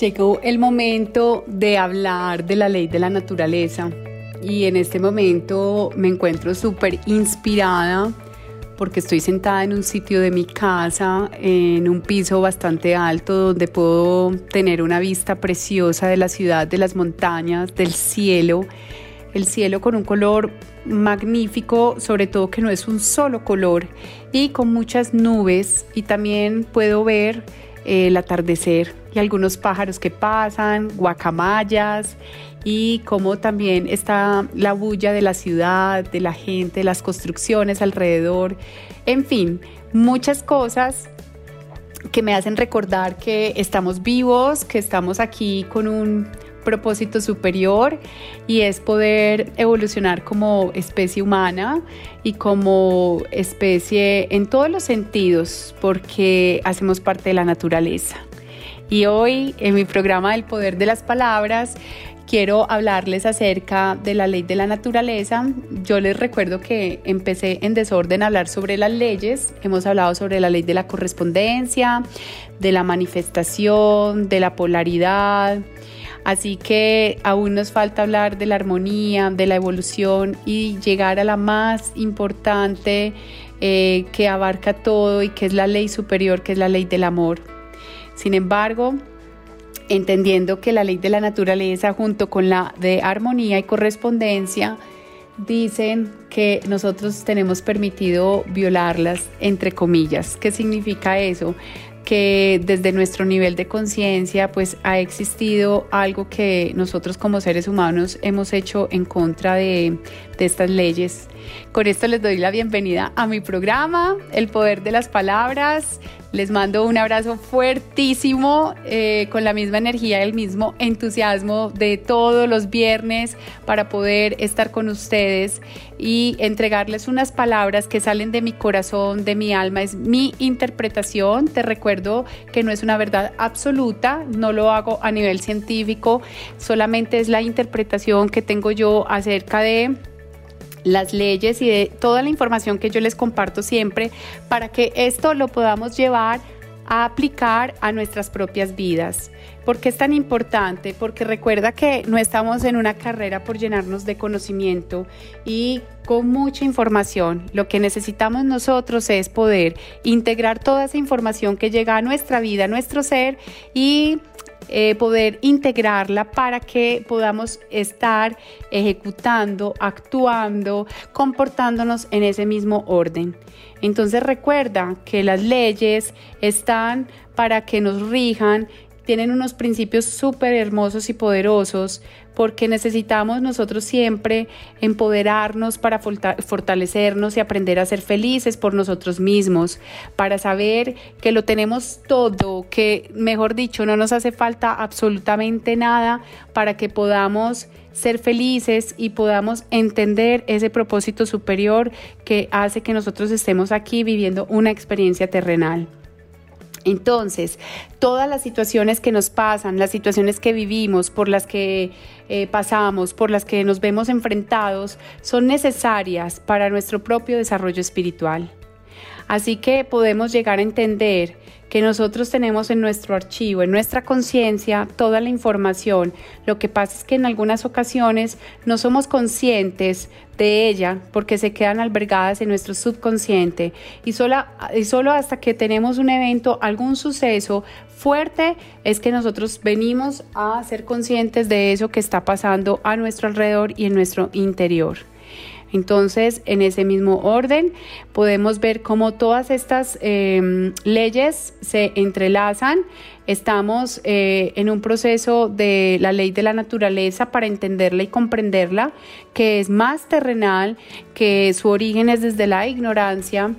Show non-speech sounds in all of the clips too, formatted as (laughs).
Llegó el momento de hablar de la ley de la naturaleza y en este momento me encuentro súper inspirada porque estoy sentada en un sitio de mi casa, en un piso bastante alto donde puedo tener una vista preciosa de la ciudad, de las montañas, del cielo. El cielo con un color magnífico, sobre todo que no es un solo color y con muchas nubes y también puedo ver el atardecer y algunos pájaros que pasan, guacamayas y como también está la bulla de la ciudad, de la gente, las construcciones alrededor, en fin, muchas cosas que me hacen recordar que estamos vivos, que estamos aquí con un propósito superior y es poder evolucionar como especie humana y como especie en todos los sentidos porque hacemos parte de la naturaleza. Y hoy en mi programa del poder de las palabras quiero hablarles acerca de la ley de la naturaleza. Yo les recuerdo que empecé en desorden a hablar sobre las leyes. Hemos hablado sobre la ley de la correspondencia, de la manifestación, de la polaridad, Así que aún nos falta hablar de la armonía, de la evolución y llegar a la más importante eh, que abarca todo y que es la ley superior, que es la ley del amor. Sin embargo, entendiendo que la ley de la naturaleza junto con la de armonía y correspondencia dicen que nosotros tenemos permitido violarlas, entre comillas. ¿Qué significa eso? Que desde nuestro nivel de conciencia pues ha existido algo que nosotros como seres humanos hemos hecho en contra de, de estas leyes. Con esto les doy la bienvenida a mi programa, El Poder de las Palabras. Les mando un abrazo fuertísimo eh, con la misma energía el mismo entusiasmo de todos los viernes para poder estar con ustedes y entregarles unas palabras que salen de mi corazón, de mi alma. Es mi interpretación. Te recuerdo que no es una verdad absoluta, no lo hago a nivel científico, solamente es la interpretación que tengo yo acerca de las leyes y de toda la información que yo les comparto siempre para que esto lo podamos llevar a aplicar a nuestras propias vidas. ¿Por qué es tan importante? Porque recuerda que no estamos en una carrera por llenarnos de conocimiento y con mucha información. Lo que necesitamos nosotros es poder integrar toda esa información que llega a nuestra vida, a nuestro ser y eh, poder integrarla para que podamos estar ejecutando, actuando, comportándonos en ese mismo orden. Entonces recuerda que las leyes están para que nos rijan, tienen unos principios súper hermosos y poderosos porque necesitamos nosotros siempre empoderarnos para fortalecernos y aprender a ser felices por nosotros mismos, para saber que lo tenemos todo, que mejor dicho, no nos hace falta absolutamente nada para que podamos ser felices y podamos entender ese propósito superior que hace que nosotros estemos aquí viviendo una experiencia terrenal. Entonces, todas las situaciones que nos pasan, las situaciones que vivimos, por las que eh, pasamos, por las que nos vemos enfrentados, son necesarias para nuestro propio desarrollo espiritual. Así que podemos llegar a entender que nosotros tenemos en nuestro archivo, en nuestra conciencia, toda la información. Lo que pasa es que en algunas ocasiones no somos conscientes de ella porque se quedan albergadas en nuestro subconsciente y solo, hasta que tenemos un evento, algún suceso fuerte, es que nosotros venimos a ser conscientes de eso que está pasando a nuestro alrededor y en nuestro interior. Entonces, en ese mismo orden, podemos ver cómo todas estas em, leyes se entrelazan. Estamos eh, en un proceso de la ley de la naturaleza para entenderla y comprenderla, que es más terrenal, que su origen es desde la ignorancia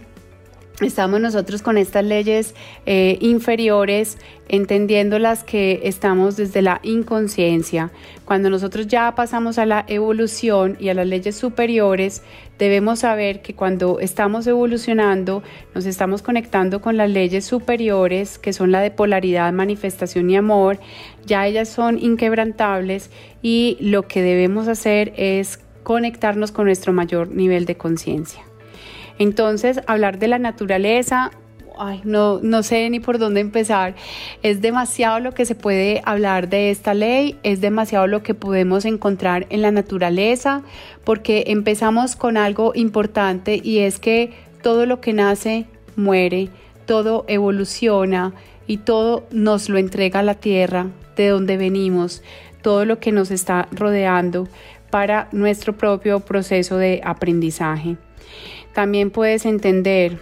estamos nosotros con estas leyes eh, inferiores, entendiendo las que estamos desde la inconsciencia. Cuando nosotros ya pasamos a la evolución y a las leyes superiores, debemos saber que cuando estamos evolucionando, nos estamos conectando con las leyes superiores, que son la de polaridad, manifestación y amor. Ya ellas son inquebrantables y lo que debemos hacer es conectarnos con nuestro mayor nivel de conciencia. Entonces, hablar de la naturaleza, ay, no, no sé ni por dónde empezar. Es demasiado lo que se puede hablar de esta ley, es demasiado lo que podemos encontrar en la naturaleza, porque empezamos con algo importante y es que todo lo que nace muere, todo evoluciona y todo nos lo entrega la tierra de donde venimos, todo lo que nos está rodeando para nuestro propio proceso de aprendizaje. También puedes entender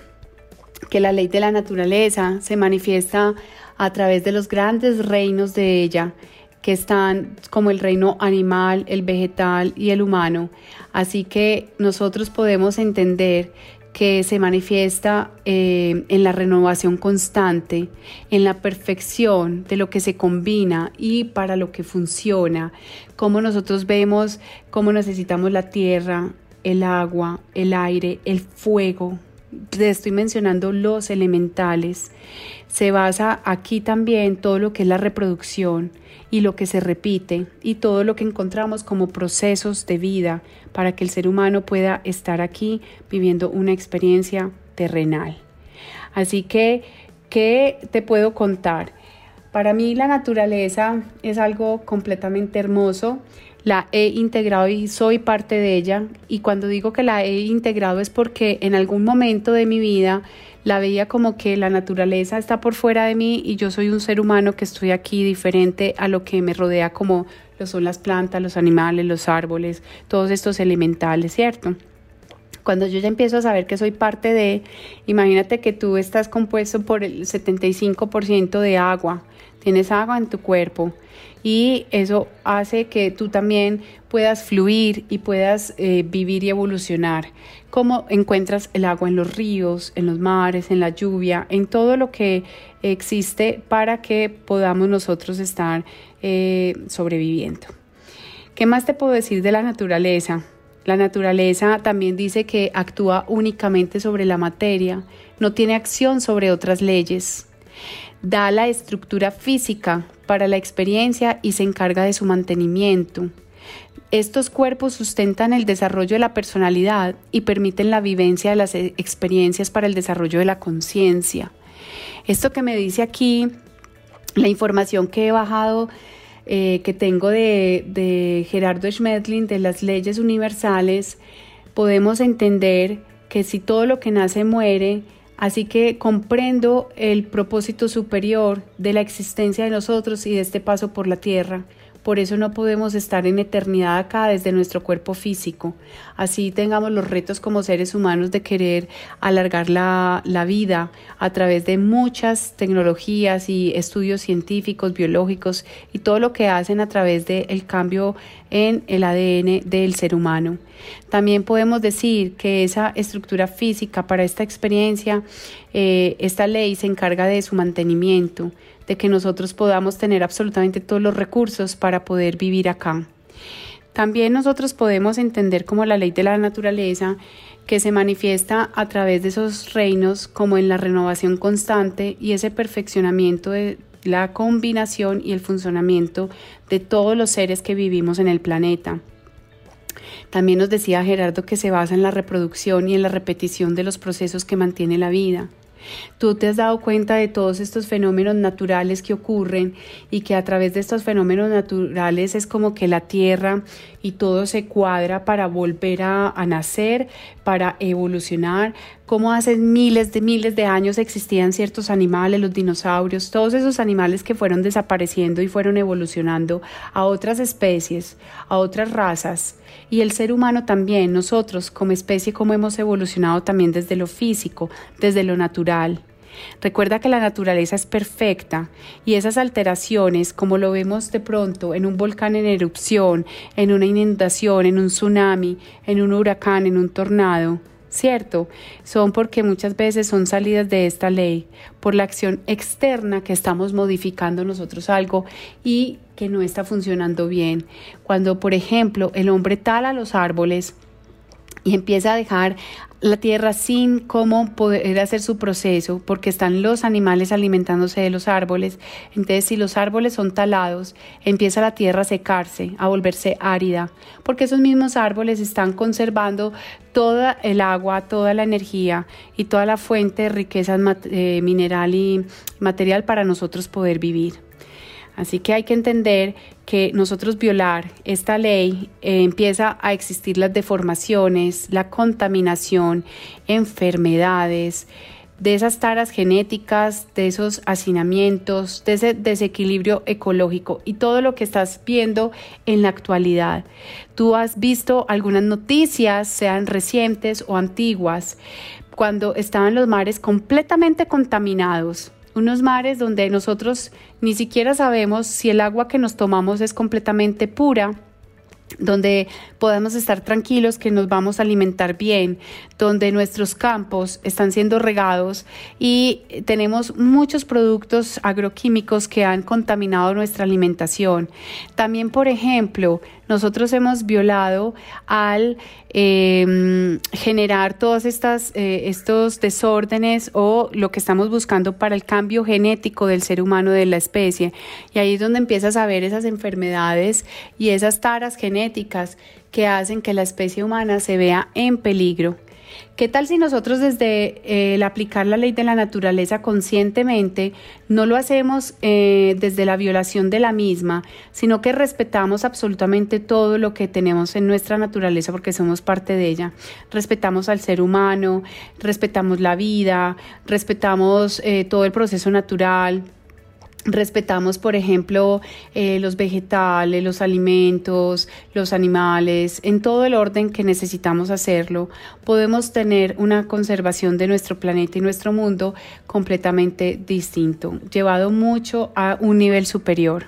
que la ley de la naturaleza se manifiesta a través de los grandes reinos de ella, que están como el reino animal, el vegetal y el humano. Así que nosotros podemos entender que se manifiesta eh, en la renovación constante, en la perfección de lo que se combina y para lo que funciona, cómo nosotros vemos cómo necesitamos la tierra, el agua, el aire, el fuego. Te estoy mencionando los elementales. Se basa aquí también todo lo que es la reproducción y lo que se repite y todo lo que encontramos como procesos de vida para que el ser humano pueda estar aquí viviendo una experiencia terrenal. Así que, ¿qué te puedo contar? Para mí la naturaleza es algo completamente hermoso la he integrado y soy parte de ella. Y cuando digo que la he integrado es porque en algún momento de mi vida la veía como que la naturaleza está por fuera de mí y yo soy un ser humano que estoy aquí diferente a lo que me rodea como lo son las plantas, los animales, los árboles, todos estos elementales, ¿cierto? Cuando yo ya empiezo a saber que soy parte de, imagínate que tú estás compuesto por el 75% de agua, tienes agua en tu cuerpo y eso hace que tú también puedas fluir y puedas eh, vivir y evolucionar. Cómo encuentras el agua en los ríos, en los mares, en la lluvia, en todo lo que existe para que podamos nosotros estar eh, sobreviviendo. ¿Qué más te puedo decir de la naturaleza? La naturaleza también dice que actúa únicamente sobre la materia, no tiene acción sobre otras leyes da la estructura física para la experiencia y se encarga de su mantenimiento. Estos cuerpos sustentan el desarrollo de la personalidad y permiten la vivencia de las e-, experiencias para el desarrollo de la conciencia. Esto que me dice aquí, la información que he bajado, eh, que tengo de, de Gerardo Schmedlin, de las leyes universales, podemos entender que si todo lo que nace muere, Así que comprendo el propósito superior de la existencia de nosotros y de este paso por la tierra. Por eso no podemos estar en eternidad acá desde nuestro cuerpo físico. Así tengamos los retos como seres humanos de querer alargar la, vida a través de muchas tecnologías y estudios científicos, biológicos y todo lo que hacen a través del cambio en el ADN del ser humano. También podemos decir que esa estructura física para esta experiencia, eh, esta ley se encarga de su mantenimiento de que nosotros podamos tener absolutamente todos los recursos para poder vivir acá. También nosotros podemos entender como la ley de la naturaleza que se manifiesta a través de esos reinos como en la renovación constante y ese perfeccionamiento de la combinación y el funcionamiento de todos los seres que vivimos en el planeta. También nos decía Gerardo que se basa en la reproducción y en la repetición de los procesos que mantiene la vida. Tú te has dado cuenta de todos estos fenómenos naturales que ocurren y que a través de estos fenómenos naturales es como que la tierra y todo se cuadra para volver a, nacer, para evolucionar, cómo hace miles de miles de años existían ciertos animales, los dinosaurios, todos esos animales que fueron desapareciendo y fueron evolucionando a otras especies, a otras razas. Y el ser humano también, nosotros como especie, cómo hemos evolucionado también desde lo físico, desde lo natural. Recuerda que la naturaleza es perfecta y esas alteraciones, como lo vemos de pronto en un volcán en erupción, en una inundación, en un tsunami, en un huracán, en un tornado, ¿cierto? Son porque muchas veces son salidas de esta ley por la acción externa que estamos modificando nosotros algo y que no está funcionando bien. Cuando, por ejemplo, el hombre tala los árboles, y empieza a dejar la tierra sin cómo poder hacer su proceso, porque están los animales alimentándose de los árboles. Entonces, si los árboles son talados, empieza la tierra a secarse, a volverse árida, porque esos mismos árboles están conservando toda el agua, toda la energía y toda la fuente de riqueza eh, mineral y material para nosotros poder vivir. Así que hay que entender que nosotros violar esta ley eh, empieza a existir las deformaciones, la contaminación, enfermedades, de esas taras genéticas, de esos hacinamientos, de ese desequilibrio ecológico y todo lo que estás viendo en la actualidad. Tú has visto algunas noticias, sean recientes o antiguas, cuando estaban los mares completamente contaminados unos mares donde nosotros ni siquiera sabemos si el agua que nos tomamos es completamente pura donde podemos estar tranquilos que nos vamos a alimentar bien, donde nuestros campos están siendo regados y tenemos muchos productos agroquímicos que han contaminado nuestra alimentación. También, por ejemplo, nosotros hemos violado al em, generar todos estas, eh, estos desórdenes o lo que estamos buscando para el cambio genético del ser humano, de la especie. Y ahí es donde empiezas a ver esas enfermedades y esas taras genéticas que hacen que la especie humana se vea en peligro. ¿Qué tal si nosotros desde eh, el aplicar la ley de la naturaleza conscientemente no lo hacemos eh, desde la violación de la misma, sino que respetamos absolutamente todo lo que tenemos en nuestra naturaleza porque somos parte de ella? Respetamos al ser humano, respetamos la vida, respetamos eh, todo el proceso natural, respetamos, por ejemplo, eh, los vegetales, los alimentos, los animales, en todo el orden que necesitamos hacerlo, podemos tener una conservación de nuestro planeta y nuestro mundo completamente distinto, llevado mucho a un nivel superior.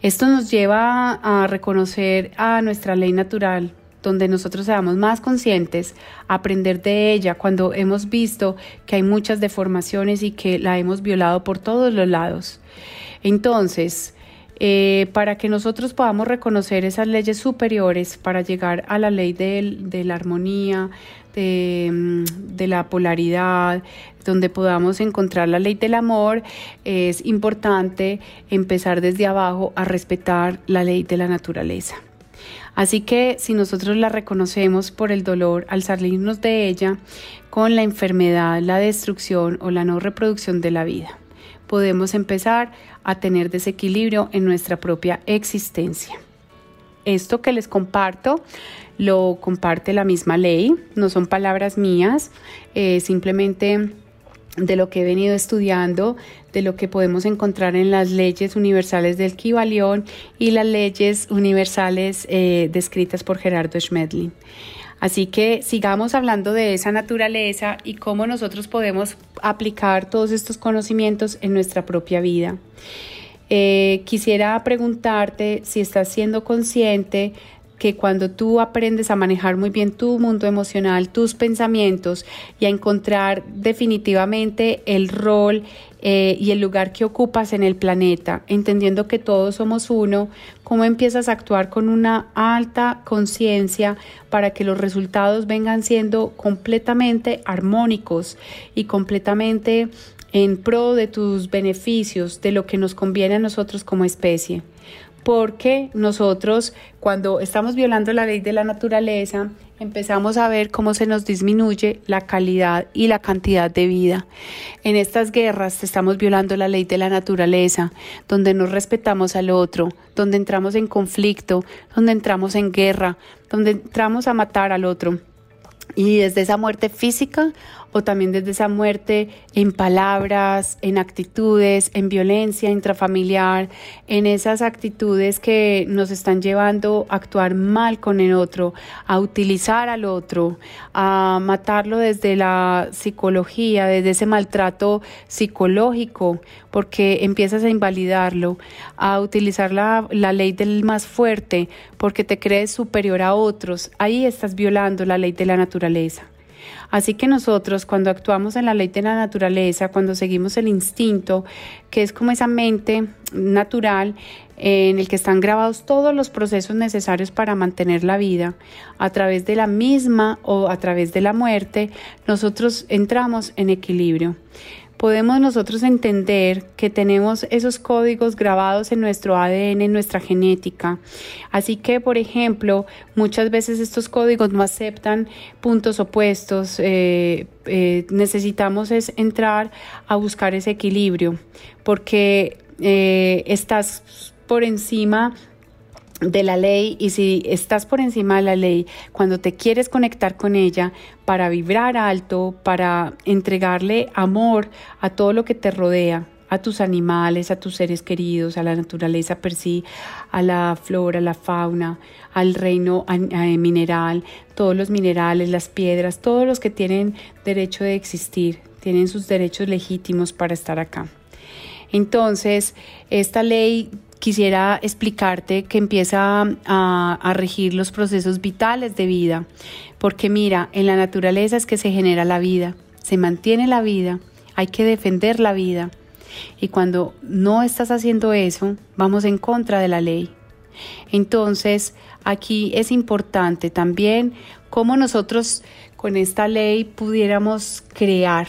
Esto nos lleva a reconocer a nuestra ley natural, donde nosotros seamos más conscientes, aprender de ella cuando hemos visto que hay muchas deformaciones y que la hemos violado por todos los lados. Entonces, eh, para que nosotros podamos reconocer esas leyes superiores para llegar a la ley de, la armonía, de, mm, de, la polaridad, donde podamos encontrar la ley del amor, es importante empezar desde abajo a respetar la ley de la naturaleza. Así que si nosotros la reconocemos por el dolor al salirnos de ella, con la enfermedad, la destrucción o la no reproducción de la vida, podemos empezar a tener desequilibrio en nuestra propia existencia. Esto que les comparto lo comparte la misma ley, no son palabras mías, eh, simplemente de lo que he venido estudiando, de lo que podemos encontrar en las leyes universales del Kibalión y las leyes universales eh, descritas por Gerardo Schmedlin. Así que sigamos hablando de esa naturaleza y cómo nosotros podemos aplicar todos estos conocimientos en nuestra propia vida. Eh, quisiera preguntarte si estás siendo consciente que cuando tú aprendes a manejar muy bien tu mundo emocional, tus pensamientos y a encontrar definitivamente el rol eh, y el lugar que ocupas en el planeta, entendiendo que todos somos uno, cómo empiezas a actuar con una alta conciencia para que los resultados vengan siendo completamente armónicos y completamente en pro de tus beneficios, de lo que nos conviene a nosotros como especie porque nosotros cuando estamos violando la ley de la naturaleza empezamos a ver cómo se nos disminuye la calidad y la cantidad de vida. En estas guerras estamos violando la ley de la naturaleza, donde no respetamos al otro, donde entramos en conflicto, donde entramos en guerra, donde entramos a matar al otro. Y desde esa muerte física o también desde esa muerte en palabras, en actitudes, en violencia intrafamiliar, en esas actitudes que nos están llevando a actuar mal con el otro, a utilizar al otro, a matarlo desde la psicología, desde ese maltrato psicológico, porque empiezas a invalidarlo, a utilizar la, la ley del más fuerte, porque te crees superior a otros. Ahí estás violando la ley de la naturaleza. Así que nosotros cuando actuamos en la ley de la naturaleza, cuando seguimos el instinto, que es como esa mente natural en el que están grabados todos los procesos necesarios para mantener la vida, a través de la misma o a través de la muerte, nosotros entramos en equilibrio podemos nosotros entender que tenemos esos códigos grabados en nuestro ADN, en nuestra genética. Así que, por ejemplo, muchas veces estos códigos no aceptan puntos opuestos. Eh, eh, necesitamos es entrar a buscar ese equilibrio, porque eh, estás por encima de la ley y si estás por encima de la ley, cuando te quieres conectar con ella para vibrar alto, para entregarle amor a todo lo que te rodea, a tus animales, a tus seres queridos, a la naturaleza per sí, a la flora, a la fauna, al reino mineral, todos los minerales, las piedras, todos los que tienen derecho de existir, tienen sus derechos legítimos para estar acá. Entonces, esta ley quisiera explicarte que empieza a, regir los procesos vitales de vida, porque mira, en la naturaleza es que se genera la vida, se mantiene la vida, hay que defender la vida. Y cuando no estás haciendo eso, vamos en contra de la ley. Entonces, aquí es importante también cómo nosotros con esta ley pudiéramos crear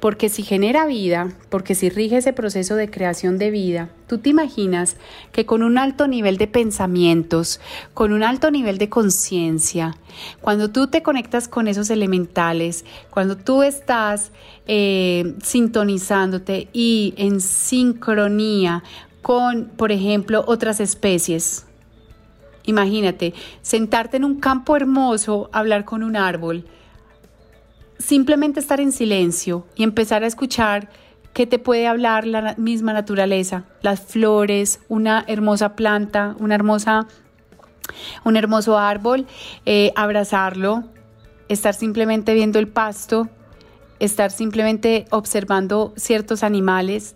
porque si genera vida, porque si rige ese proceso de creación de vida, tú te imaginas que con un alto nivel de pensamientos, con un alto nivel de conciencia, cuando tú te conectas con esos elementales, cuando tú estás eh, sintonizándote y en sincronía con, por ejemplo, otras especies, Imagínate, sentarte en un campo hermoso, hablar con un árbol, simplemente estar en silencio y empezar a escuchar qué te puede hablar la misma naturaleza, las flores, una hermosa planta, una hermosa, un hermoso árbol, eh, abrazarlo, estar simplemente viendo el pasto, estar simplemente observando ciertos animales,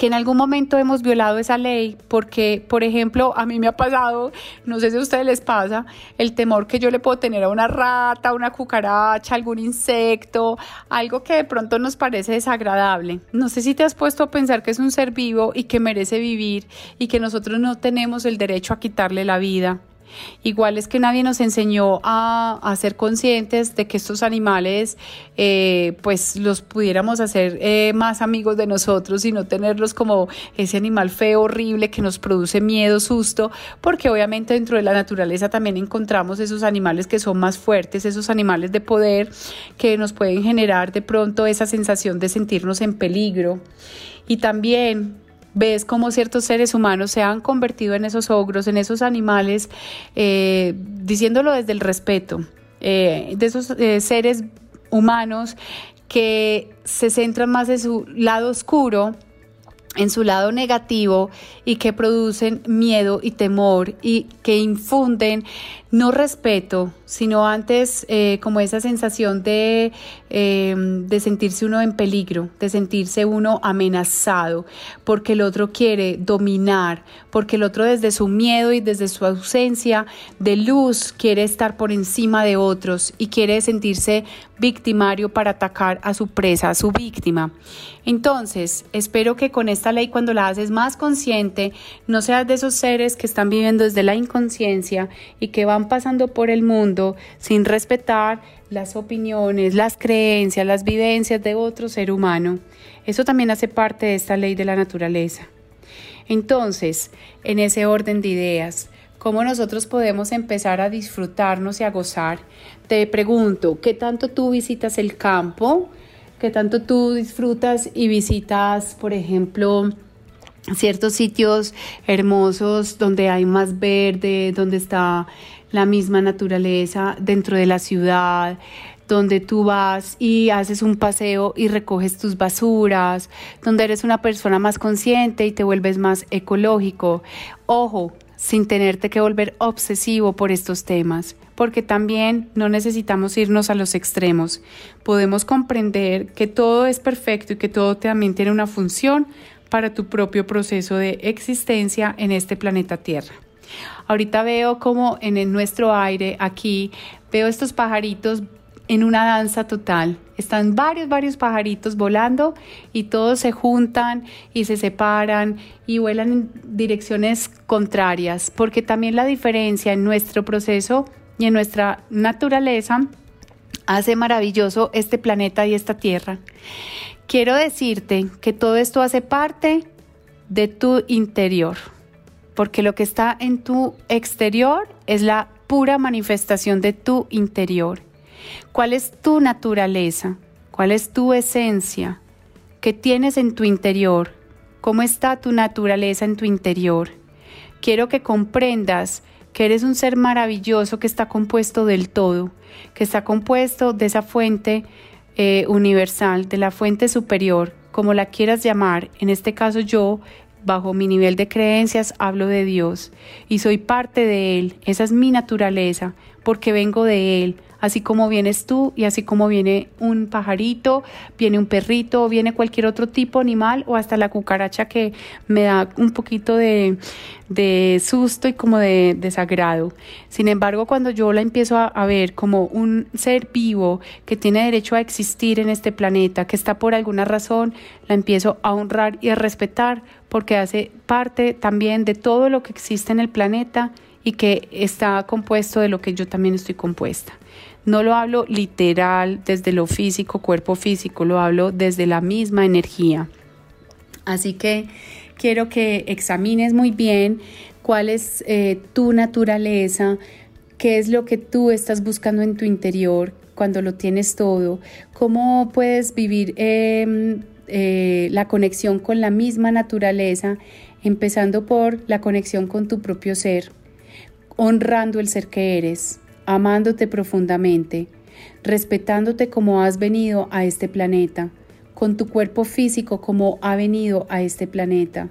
que en algún momento hemos violado esa ley, porque, por ejemplo, a mí me ha pasado, no sé si a ustedes les pasa, el temor que yo le puedo tener a una rata, una cucaracha, algún insecto, algo que de pronto nos parece desagradable. No sé si te has puesto a pensar que es un ser vivo y que merece vivir y que nosotros no tenemos el derecho a quitarle la vida. Igual es que nadie nos enseñó a, ser conscientes de que estos animales eh, pues los pudiéramos hacer eh, más amigos de nosotros y no tenerlos como ese animal feo, horrible que nos produce miedo, susto, porque obviamente dentro de la naturaleza también encontramos esos animales que son más fuertes, esos animales de poder que nos pueden generar de pronto esa sensación de sentirnos en peligro. Y también ves cómo ciertos seres humanos se han convertido en esos ogros, en esos animales, eh, diciéndolo desde el respeto, eh, de esos eh, seres humanos que se centran más en su lado oscuro, en su lado negativo y que producen miedo y temor y que infunden no respeto, sino antes eh, como esa sensación de, eh, de sentirse uno en peligro, de sentirse uno amenazado, porque el otro quiere dominar, porque el otro desde su miedo y desde su ausencia de luz quiere estar por encima de otros y quiere sentirse victimario para atacar a su presa, a su víctima. Entonces, espero que con esta ley cuando la haces más consciente, no seas de esos seres que están viviendo desde la inconsciencia y que van pasando por el mundo sin respetar las opiniones, las creencias, las vivencias de otro ser humano. Eso también hace parte de esta ley de la naturaleza. Entonces, en ese orden de ideas, ¿cómo nosotros podemos empezar a disfrutarnos y a gozar? Te pregunto, ¿qué tanto tú visitas el campo? ¿Qué tanto tú disfrutas y visitas, por ejemplo, ciertos sitios hermosos donde hay más verde, donde está la misma naturaleza dentro de la ciudad, donde tú vas y haces un paseo y recoges tus basuras, donde eres una persona más consciente y te vuelves más ecológico. Ojo, sin tenerte que volver obsesivo por estos temas, porque también no necesitamos irnos a los extremos. Podemos comprender que todo es perfecto y que todo también tiene una función para tu propio proceso de existencia en este planeta Tierra. Ahorita veo como en nuestro aire aquí, veo estos pajaritos en una danza total. Están varios, varios pajaritos volando y todos se juntan y se separan y vuelan en direcciones contrarias, porque también la diferencia en nuestro proceso y en nuestra naturaleza hace maravilloso este planeta y esta tierra. Quiero decirte que todo esto hace parte de tu interior, porque lo que está en tu exterior es la pura manifestación de tu interior. ¿Cuál es tu naturaleza? ¿Cuál es tu esencia? ¿Qué tienes en tu interior? ¿Cómo está tu naturaleza en tu interior? Quiero que comprendas que eres un ser maravilloso que está compuesto del todo, que está compuesto de esa fuente eh, universal, de la fuente superior, como la quieras llamar. En este caso yo, bajo mi nivel de creencias, hablo de Dios y soy parte de Él. Esa es mi naturaleza, porque vengo de Él, así como vienes tú y así como viene un pajarito, viene un perrito, viene cualquier otro tipo animal o hasta la cucaracha que me da un poquito de, susto y como de desagrado. Sin embargo, cuando yo la empiezo a, a ver como un ser vivo que tiene derecho a existir en este planeta, que está por alguna razón, la empiezo a honrar y a respetar porque hace parte también de todo lo que existe en el planeta y que está compuesto de lo que yo también estoy compuesta. No lo hablo literal desde lo físico, cuerpo físico, lo hablo desde la misma energía. Así que quiero que examines muy bien cuál es eh, tu naturaleza, qué es lo que tú estás buscando en tu interior cuando lo tienes todo, cómo puedes vivir em, eh, la conexión con la misma naturaleza, empezando por la conexión con tu propio ser, honrando el ser que eres, amándote profundamente, respetándote como has venido a este planeta, con tu cuerpo físico como ha venido a este planeta,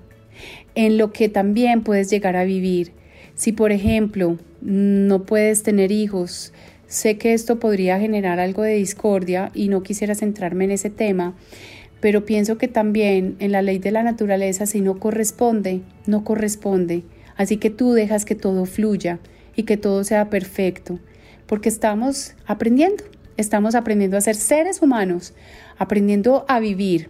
en lo que también puedes llegar a vivir. Si por ejemplo no puedes tener hijos, sé que esto podría generar algo de discordia y no quisiera centrarme en ese tema, pero pienso que también en la ley de la naturaleza si no corresponde, no corresponde. Así que tú dejas que todo fluya y que todo sea perfecto porque estamos aprendiendo, estamos aprendiendo a ser seres humanos, aprendiendo a vivir,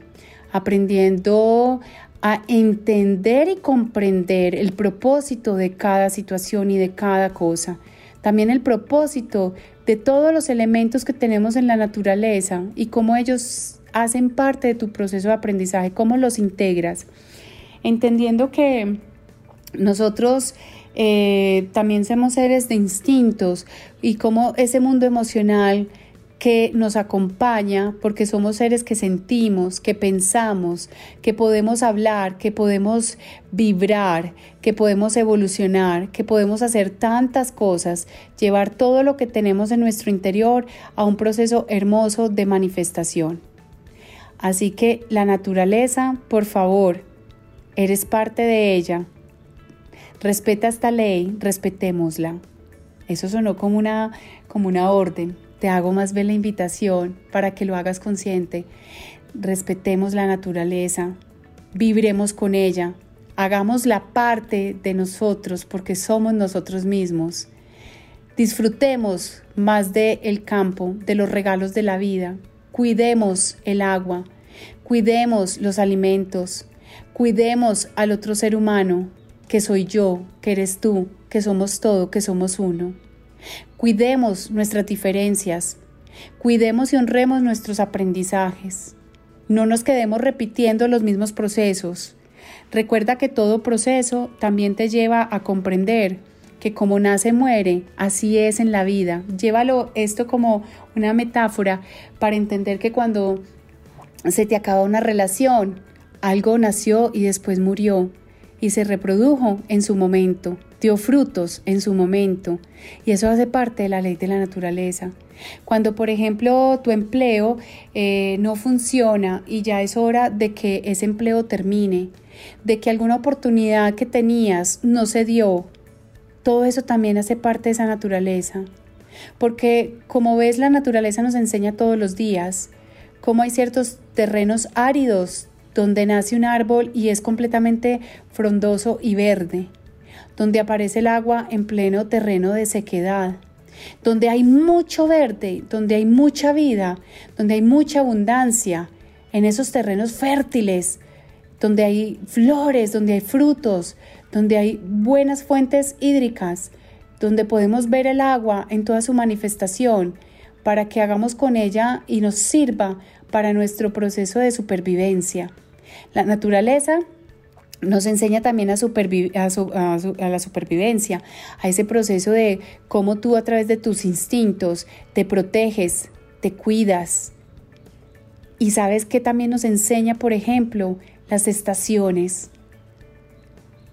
aprendiendo a entender y comprender el propósito de cada situación y de cada cosa. También el propósito de todos los elementos que tenemos en la naturaleza y cómo ellos hacen parte de tu proceso de aprendizaje, cómo los integras. Entendiendo que nosotros eh, también somos seres de instintos y como ese mundo emocional que nos acompaña porque somos seres que sentimos, que pensamos, que podemos hablar, que podemos vibrar, que podemos evolucionar, que podemos hacer tantas cosas, llevar todo lo que tenemos en nuestro interior a un proceso hermoso de manifestación. Así que la naturaleza, por favor, eres parte de ella, respeta esta ley, respetémosla. Eso sonó como una, como una orden. Te hago más bien la invitación para que lo hagas consciente. Respetemos la naturaleza, vibremos con ella, hagamos la parte de nosotros porque somos nosotros mismos. Disfrutemos más del el campo, de los regalos de la vida. Cuidemos el agua, cuidemos los alimentos, cuidemos al otro ser humano, que soy yo, que eres tú, que somos todo, que somos uno. Cuidemos nuestras diferencias, cuidemos y honremos nuestros aprendizajes. No nos quedemos repitiendo los mismos procesos. Recuerda que todo proceso también te lleva a comprender que como nace muere, así es en la vida. Llévalo esto como una metáfora para entender que cuando se te acaba una relación, algo nació y después murió y se reprodujo en su momento, dio frutos en su momento y eso hace parte de la ley de la naturaleza. Cuando, por ejemplo, tu empleo eh, no funciona y ya es hora de que ese empleo termine, de que alguna oportunidad que tenías no se dio, todo eso también hace parte de esa naturaleza. Porque como ves, la naturaleza nos enseña todos los días cómo hay ciertos terrenos áridos donde nace un árbol y es completamente frondoso y verde, donde aparece el agua en pleno terreno de sequedad, donde hay mucho verde, donde hay mucha vida, donde hay mucha abundancia, en esos terrenos fértiles, donde hay flores, donde hay frutos, donde hay buenas fuentes hídricas, donde podemos ver el agua en toda su manifestación, para que hagamos con ella y nos sirva para nuestro proceso de supervivencia. La naturaleza nos enseña también a, la supervivencia, a ese proceso de cómo tú a través de tus instintos te proteges, te cuidas. Y sabes que también nos enseña, por ejemplo, las estaciones.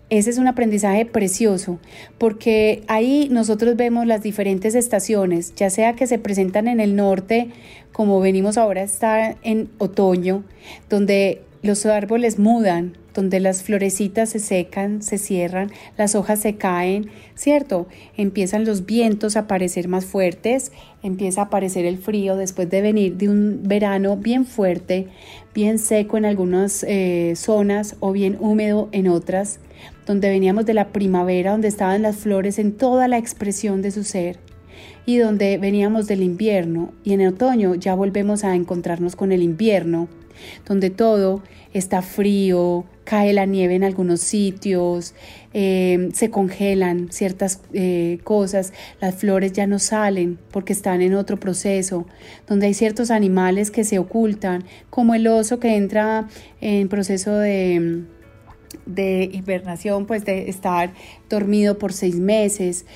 Ese es un aprendizaje precioso porque ahí nosotros vemos las diferentes estaciones, ya sea que se presentan en el norte, como venimos ahora a estar en otoño, donde los árboles mudan, donde las florecitas se secan, se cierran, las hojas se caen, ¿cierto? Empiezan los vientos a aparecer más fuertes, empieza a aparecer el frío después de venir de un verano bien fuerte, bien seco en algunas eh, zonas o bien húmedo en otras, donde veníamos de la primavera, donde estaban las flores en toda la expresión de su ser y donde veníamos del invierno y en otoño ya volvemos a encontrarnos con el invierno, donde todo está frío, cae la nieve en algunos sitios, eh, se congelan ciertas eh, cosas, las flores ya no salen porque están en otro proceso, donde hay ciertos animales que se ocultan, como el oso que entra en proceso de de hibernación, pues de estar dormido por seis meses.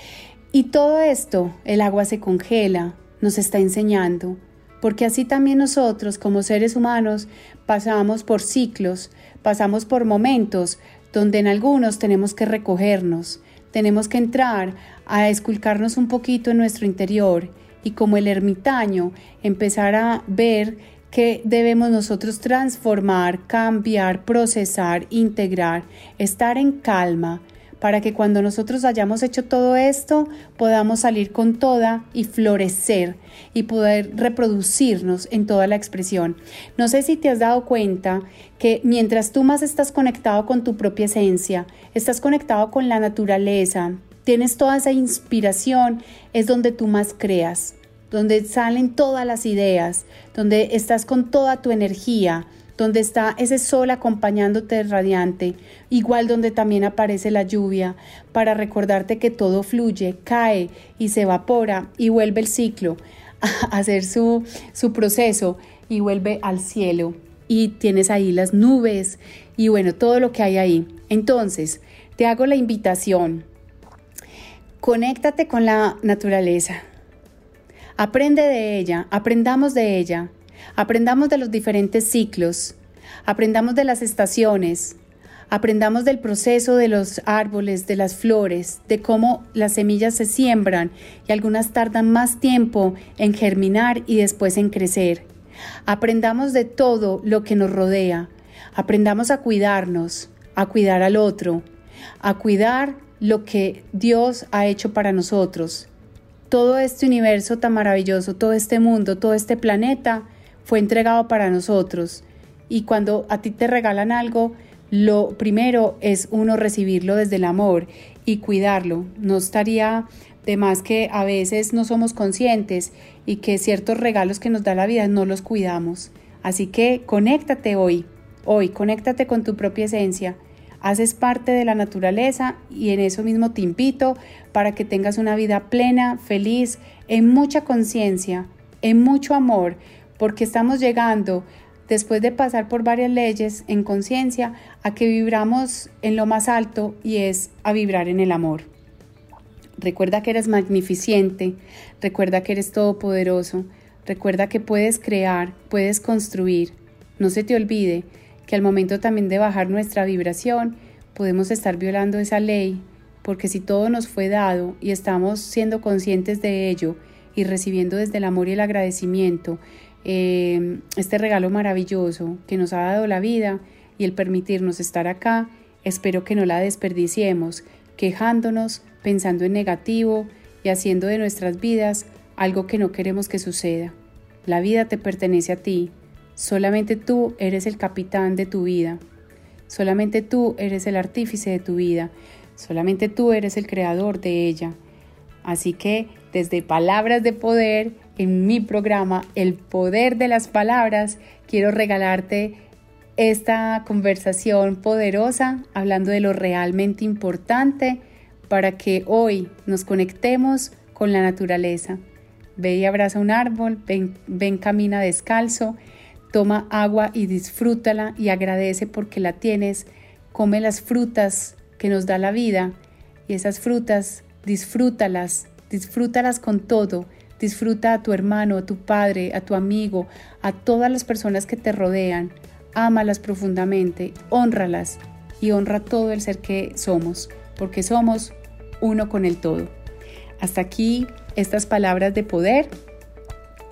Y todo esto, el agua se congela, nos está enseñando porque así también nosotros como seres humanos pasamos por ciclos, pasamos por momentos donde en algunos tenemos que recogernos, tenemos que entrar a esculcarnos un poquito en nuestro interior y como el ermitaño empezar a ver que debemos nosotros transformar, cambiar, procesar, integrar, estar en calma, para que cuando nosotros hayamos hecho todo esto podamos salir con toda y florecer y poder reproducirnos en toda la expresión. No sé si te has dado cuenta que mientras tú más estás conectado con tu propia esencia, estás conectado con la naturaleza, tienes toda esa inspiración, es donde tú más creas, donde salen todas las ideas, donde estás con toda tu energía, donde está ese sol acompañándote radiante, igual donde también aparece la lluvia, para recordarte que todo fluye, cae y se evapora y vuelve el ciclo (laughs) a hacer su, su proceso y vuelve al cielo. Y tienes ahí las nubes y bueno, todo lo que hay ahí. Entonces, te hago la invitación. Conéctate con la naturaleza. Aprende de ella, aprendamos de ella. Aprendamos de los diferentes ciclos, aprendamos de las estaciones, aprendamos del proceso de los árboles, de las flores, de cómo las semillas se siembran y algunas tardan más tiempo en germinar y después en crecer. Aprendamos de todo lo que nos rodea, aprendamos a cuidarnos, a cuidar al otro, a cuidar lo que Dios ha hecho para nosotros. Todo este universo tan maravilloso, todo este mundo, todo este planeta, fue entregado para nosotros. Y cuando a ti te regalan algo, lo primero es uno recibirlo desde el amor y cuidarlo. No estaría de más que a veces no somos conscientes y que ciertos regalos que nos da la vida no los cuidamos. Así que conéctate hoy, hoy, conéctate con tu propia esencia. Haces parte de la naturaleza y en eso mismo te invito para que tengas una vida plena, feliz, en mucha conciencia, en mucho amor, porque estamos llegando, después de pasar por varias leyes en conciencia, a que vibramos en lo más alto y es a vibrar en el amor. Recuerda que eres magnificente, recuerda que eres todopoderoso, recuerda que puedes crear, puedes construir. No se te olvide que al momento también de bajar nuestra vibración, podemos estar violando esa ley, porque si todo nos fue dado y estamos siendo conscientes de ello y recibiendo desde el amor y el agradecimiento Em, este regalo maravilloso que nos ha dado la vida y el permitirnos estar acá, espero que no la desperdiciemos, quejándonos, pensando en negativo y haciendo de nuestras vidas algo que no queremos que suceda. La vida te pertenece a ti, solamente tú eres el capitán de tu vida, solamente tú eres el artífice de tu vida, solamente tú eres el creador de ella. Así que desde Palabras de Poder, en mi programa El Poder de las Palabras, quiero regalarte esta conversación poderosa hablando de lo realmente importante para que hoy nos conectemos con la naturaleza. Ve y abraza un árbol, ven, camina descalzo, toma agua y disfrútala y agradece porque la tienes, come las frutas que nos da la vida y esas frutas disfrútalas, disfrútalas con todo, disfruta a tu hermano, a tu padre, a tu amigo, a todas las personas que te rodean, ámalas profundamente, honralas y honra todo el ser que somos, porque somos uno con el todo. Hasta aquí estas palabras de poder.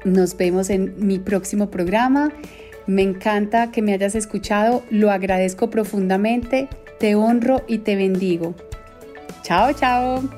Nos vemos en mi próximo programa. Me encanta que me hayas escuchado, lo agradezco profundamente, te honro y te bendigo. Chao, chao.